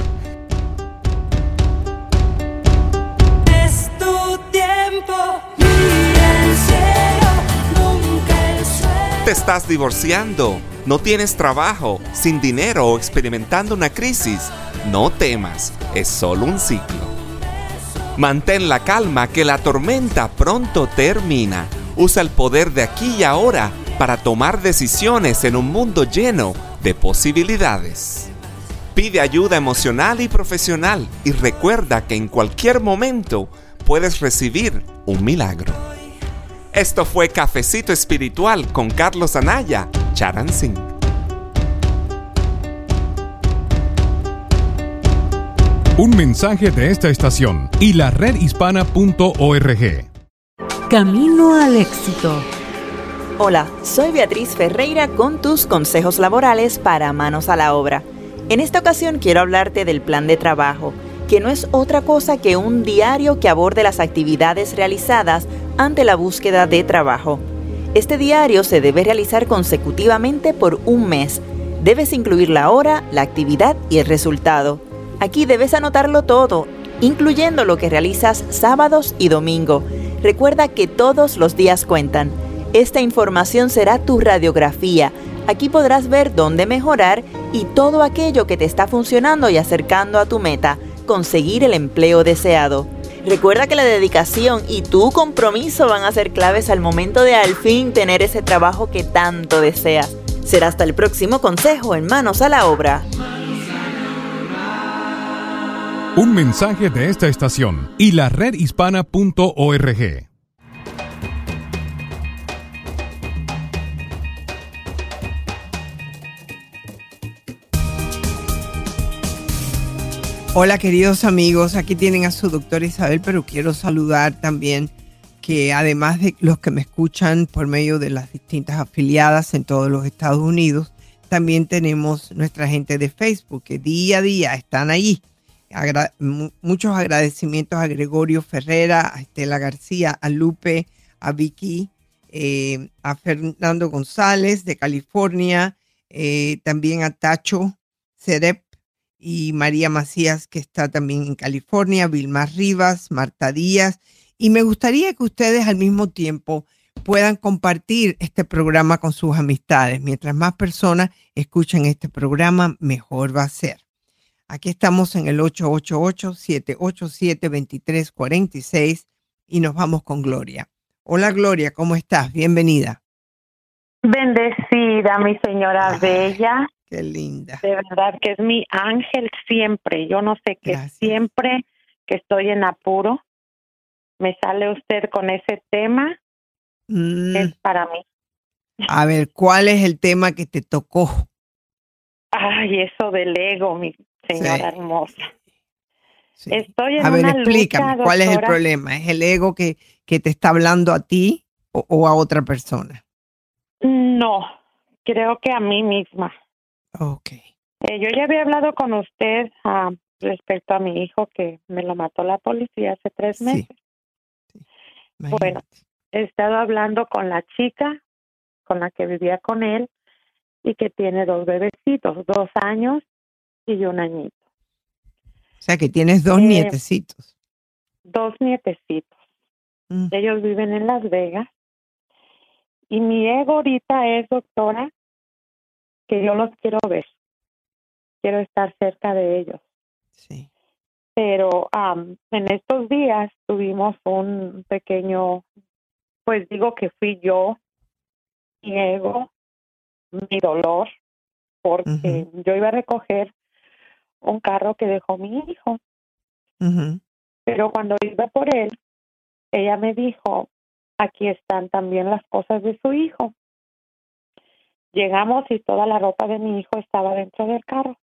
Es tu tiempo, mira el cielo, nunca el suelo. Te estás divorciando, no tienes trabajo, sin dinero o experimentando una crisis. No temas, es solo un ciclo. Mantén la calma que la tormenta pronto termina. Usa el poder de aquí y ahora para tomar decisiones en un mundo lleno de posibilidades. Pide ayuda emocional y profesional y recuerda que en cualquier momento puedes recibir un milagro. Esto fue Cafecito Espiritual con Carlos Anaya, Charansin. Un mensaje de esta estación y la redhispana.org. Camino al éxito. Hola, soy Beatriz Ferreira con tus consejos laborales para manos a la obra. En esta ocasión quiero hablarte del plan de trabajo, que no es otra cosa que un diario que aborde las actividades realizadas ante la búsqueda de trabajo. Este diario se debe realizar consecutivamente por un mes. Debes incluir la hora, la actividad y el resultado. Aquí debes anotarlo todo, incluyendo lo que realizas sábados y domingo. Recuerda que todos los días cuentan. Esta información será tu radiografía. Aquí podrás ver dónde mejorar y todo aquello que te está funcionando y acercando a tu meta, conseguir el empleo deseado. Recuerda que la dedicación y tu compromiso van a ser claves al momento de al fin tener ese trabajo que tanto deseas. Será hasta el próximo consejo en Manos a la Obra. Un mensaje de esta estación y la redhispana.org. Hola queridos amigos, aquí tienen a su doctora Isabel, pero quiero saludar también que además de los que me escuchan por medio de las distintas afiliadas en todos los Estados Unidos, también tenemos nuestra gente de Facebook que día a día están allí Muchos agradecimientos a Gregorio Ferrera, a Estela García, a Lupe, a Vicky, eh, a Fernando González de California, eh, también a Tacho Cerep y María Macías, que está también en California, Vilma Rivas, Marta Díaz. Y me gustaría que ustedes al mismo tiempo puedan compartir este programa con sus amistades. Mientras más personas escuchen este programa, mejor va a ser. Aquí estamos en el 888-787-2346 y nos vamos con Gloria. Hola Gloria, ¿cómo estás? Bienvenida. Bendecida, mi señora bella. Qué linda. De verdad que es mi ángel siempre. Yo no sé qué siempre que estoy en apuro, me sale usted con ese tema. Mm. Es para mí. A ver, ¿cuál es el tema que te tocó? Ay, eso del ego, mi señora hermosa. Estoy en A ver, una explícame, lucha, ¿cuál es el problema? ¿Es el ego que, que te está hablando a ti o, o a otra persona? No, creo que a mí misma. Ok. Eh, yo ya había hablado con usted ah, respecto a mi hijo que me lo mató la policía hace tres meses. Bueno, he estado hablando con la chica con la que vivía con él y que tiene dos bebecitos, dos años y un añito. O sea, que tienes dos Eh, nietecitos. Dos nietecitos. Mm. Ellos viven en Las Vegas. Y mi ego ahorita es, doctora, que yo los quiero ver. Quiero estar cerca de ellos. Sí. Pero am, en estos días tuvimos un pequeño, pues digo que fui yo, mi ego, mi dolor, porque yo iba a recoger un carro que dejó mi hijo. Pero cuando iba por él, ella me dijo, aquí están también las cosas de su hijo. Llegamos y toda la ropa de mi hijo estaba dentro del carro.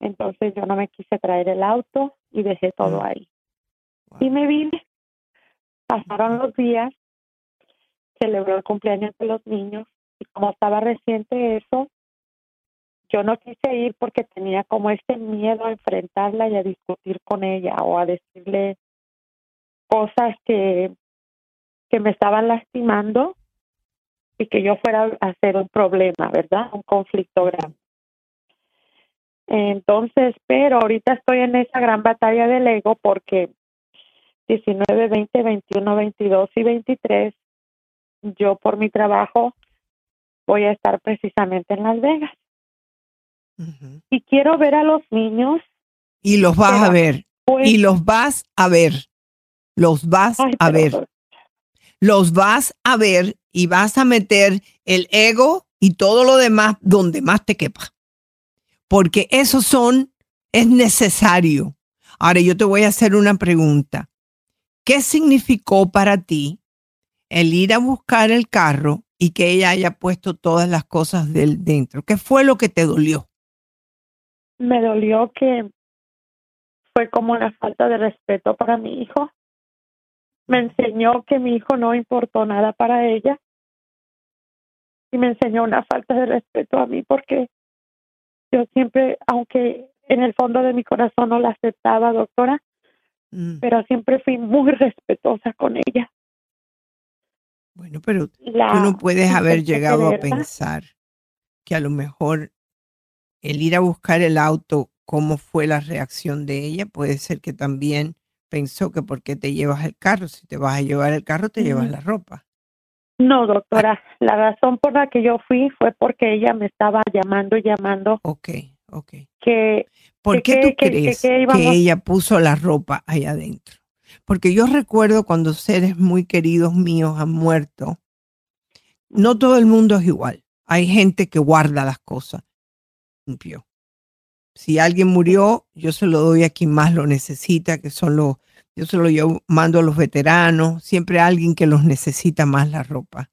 Entonces yo no me quise traer el auto y dejé todo ahí. Y me vine. Pasaron los días, celebró el cumpleaños de los niños y como estaba reciente eso, yo no quise ir porque tenía como este miedo a enfrentarla y a discutir con ella o a decirle cosas que, que me estaban lastimando y que yo fuera a hacer un problema, ¿verdad? Un conflicto grande. Entonces, pero ahorita estoy en esa gran batalla del ego porque 19, 20, 21, 22 y 23, yo por mi trabajo voy a estar precisamente en Las Vegas. Y quiero ver a los niños. Y los vas a ver. pues- y los vas a ver. Los vas Ay, a pero- ver. Los vas a ver y vas a meter el ego y todo lo demás donde más te quepa. Porque esos son, es necesario. Ahora yo te voy a hacer una pregunta. ¿Qué significó para ti el ir a buscar el carro y que ella haya puesto todas las cosas del dentro? ¿Qué fue lo que te dolió? Me dolió que fue como una falta de respeto para mi hijo. Me enseñó que mi hijo no importó nada para ella y me enseñó una falta de respeto a mí porque yo siempre, aunque en el fondo de mi corazón no la aceptaba, doctora, Mm. pero siempre fui muy respetuosa con ella. Bueno, pero La- tú no puedes haber llegado a pensar que a lo mejor el ir a buscar el auto, cómo fue la reacción de ella, puede ser que también pensó que por qué te llevas el carro, si te vas a llevar el carro, te llevas la ropa. No, doctora, la razón por la que yo fui fue porque ella me estaba llamando y llamando. Ok, ok. Que, ¿Por qué tú que- crees que que, ella puso la ropa ahí adentro? Porque yo recuerdo cuando seres muy queridos míos han muerto, no todo el mundo es igual. Hay gente que guarda las cosas. Si alguien murió, yo se lo doy a quien más lo necesita, que son los, yo se lo mando a los veteranos, siempre a alguien que los necesita más la ropa.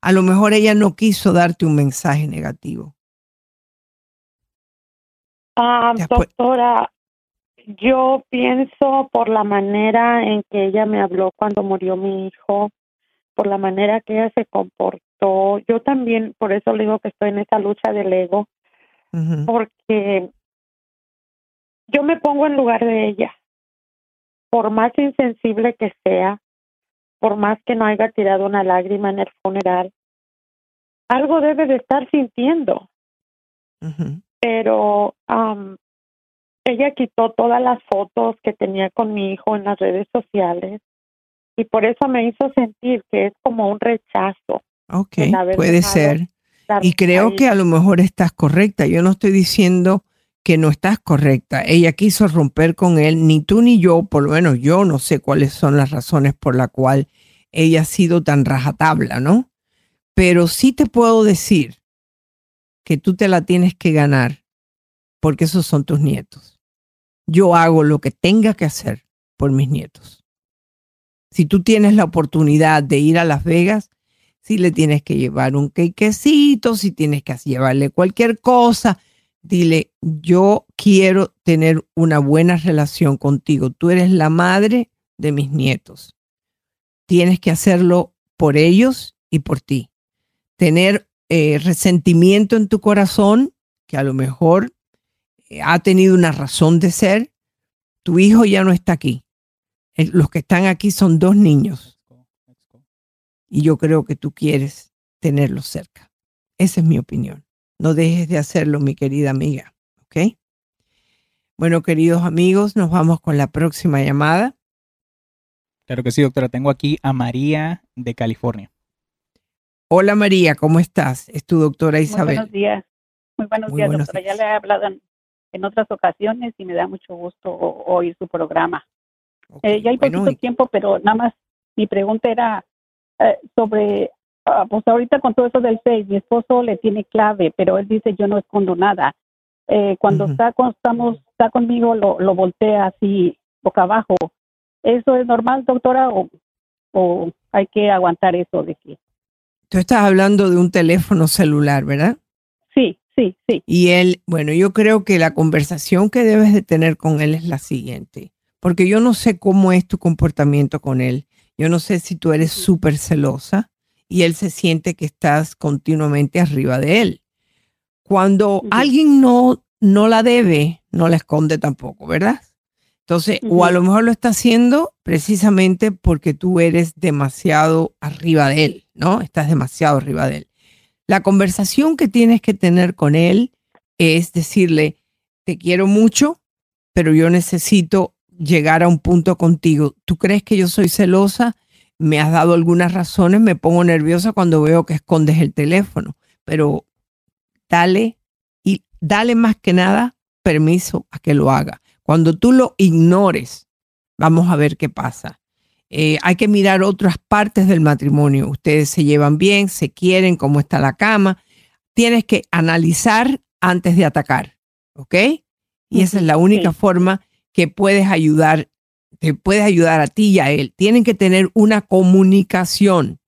A lo mejor ella no quiso darte un mensaje negativo. Ah, doctora, yo pienso por la manera en que ella me habló cuando murió mi hijo, por la manera que ella se comportó. Yo también, por eso le digo que estoy en esa lucha del ego, porque yo me pongo en lugar de ella. Por más insensible que sea, por más que no haya tirado una lágrima en el funeral, algo debe de estar sintiendo. Pero am, ella quitó todas las fotos que tenía con mi hijo en las redes sociales y por eso me hizo sentir que es como un rechazo. Ok, puede ser. Y creo ahí. que a lo mejor estás correcta. Yo no estoy diciendo que no estás correcta. Ella quiso romper con él, ni tú ni yo, por lo menos yo no sé cuáles son las razones por la cual ella ha sido tan rajatabla, ¿no? Pero sí te puedo decir que tú te la tienes que ganar porque esos son tus nietos. Yo hago lo que tenga que hacer por mis nietos. Si tú tienes la oportunidad de ir a Las Vegas, si le tienes que llevar un quequecito, si tienes que llevarle cualquier cosa, dile, yo quiero tener una buena relación contigo. Tú eres la madre de mis nietos. Tienes que hacerlo por ellos y por ti. Tener eh, resentimiento en tu corazón, que a lo mejor eh, ha tenido una razón de ser, tu hijo ya no está aquí. Eh, Los que están aquí son dos niños. Y yo creo que tú quieres tenerlos cerca. Esa es mi opinión. No dejes de hacerlo, mi querida amiga. ¿Ok? Bueno, queridos amigos, nos vamos con la próxima llamada. Claro que sí, doctora. Tengo aquí a María de California. Hola María, ¿cómo estás? Es tu doctora Muy Isabel. buenos días. Muy buenos Muy días, buenos doctora. Ya le he hablado en, en otras ocasiones y me da mucho gusto o- oír su programa. Eh, ya hay bueno, poquito y- tiempo, pero nada más mi pregunta era eh, sobre, ah, pues ahorita con todo eso del Face, mi esposo le tiene clave, pero él dice yo no escondo nada. Eh, cuando está con, estamos, está conmigo, lo, lo voltea así boca abajo. ¿Eso es normal, doctora, o, o hay que aguantar eso de que Tú estás hablando de un teléfono celular, ¿verdad? Sí, sí, sí. Y él, bueno, yo creo que la conversación que debes de tener con él es la siguiente, porque yo no sé cómo es tu comportamiento con él. Yo no sé si tú eres súper celosa y él se siente que estás continuamente arriba de él. Cuando alguien no, no la debe, no la esconde tampoco, ¿verdad? Entonces, o a lo mejor lo está haciendo precisamente porque tú eres demasiado arriba de él, ¿no? Estás demasiado arriba de él. La conversación que tienes que tener con él es decirle, te quiero mucho, pero yo necesito llegar a un punto contigo. ¿Tú crees que yo soy celosa? Me has dado algunas razones, me pongo nerviosa cuando veo que escondes el teléfono, pero dale y dale más que nada permiso a que lo haga. Cuando tú lo ignores, vamos a ver qué pasa. Eh, hay que mirar otras partes del matrimonio. Ustedes se llevan bien, se quieren, cómo está la cama. Tienes que analizar antes de atacar, ¿ok? Y esa es la única forma que puedes ayudar, te puedes ayudar a ti y a él. Tienen que tener una comunicación.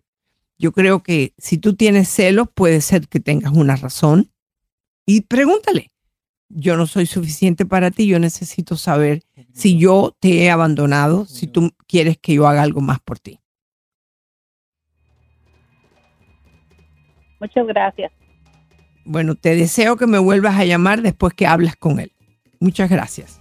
Yo creo que si tú tienes celos, puede ser que tengas una razón. Y pregúntale, yo no soy suficiente para ti, yo necesito saber si yo te he abandonado, si tú quieres que yo haga algo más por ti. Muchas gracias. Bueno, te deseo que me vuelvas a llamar después que hablas con él. Muchas gracias.